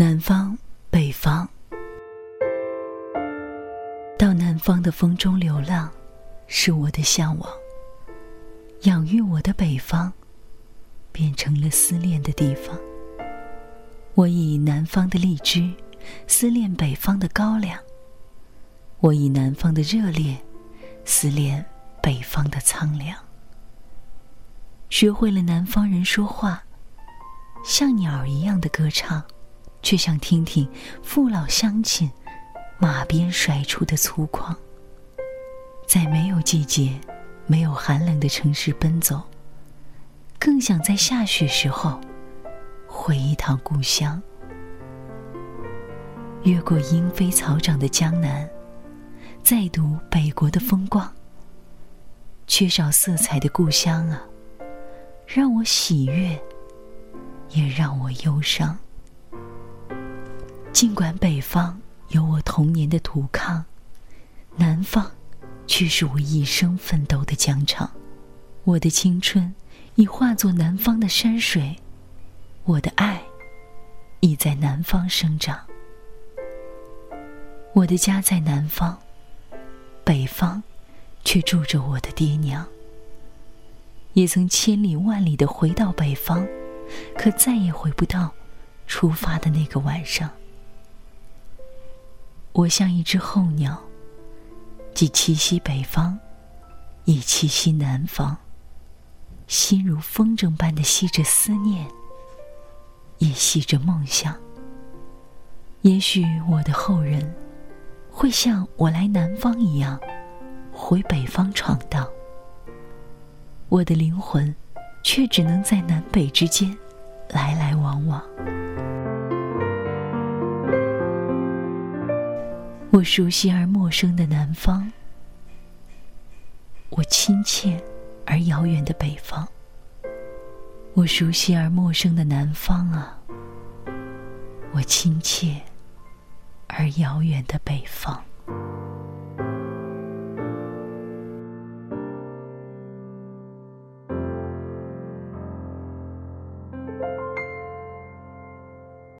南方，北方，到南方的风中流浪，是我的向往。养育我的北方，变成了思念的地方。我以南方的荔枝，思念北方的高粱；我以南方的热烈，思念北方的苍凉。学会了南方人说话，像鸟一样的歌唱。却想听听父老乡亲马鞭甩出的粗犷，在没有季节、没有寒冷的城市奔走，更想在下雪时候回一趟故乡。越过莺飞草长的江南，再读北国的风光。缺少色彩的故乡啊，让我喜悦，也让我忧伤。尽管北方有我童年的土炕，南方却是我一生奋斗的疆场。我的青春已化作南方的山水，我的爱已在南方生长。我的家在南方，北方却住着我的爹娘。也曾千里万里的回到北方，可再也回不到出发的那个晚上。我像一只候鸟，既栖息北方，亦栖息南方。心如风筝般的吸着思念，也吸着梦想。也许我的后人，会像我来南方一样，回北方闯荡。我的灵魂，却只能在南北之间，来来往往。我熟悉而陌生的南方，我亲切而遥远的北方。我熟悉而陌生的南方啊，我亲切而遥远的北方。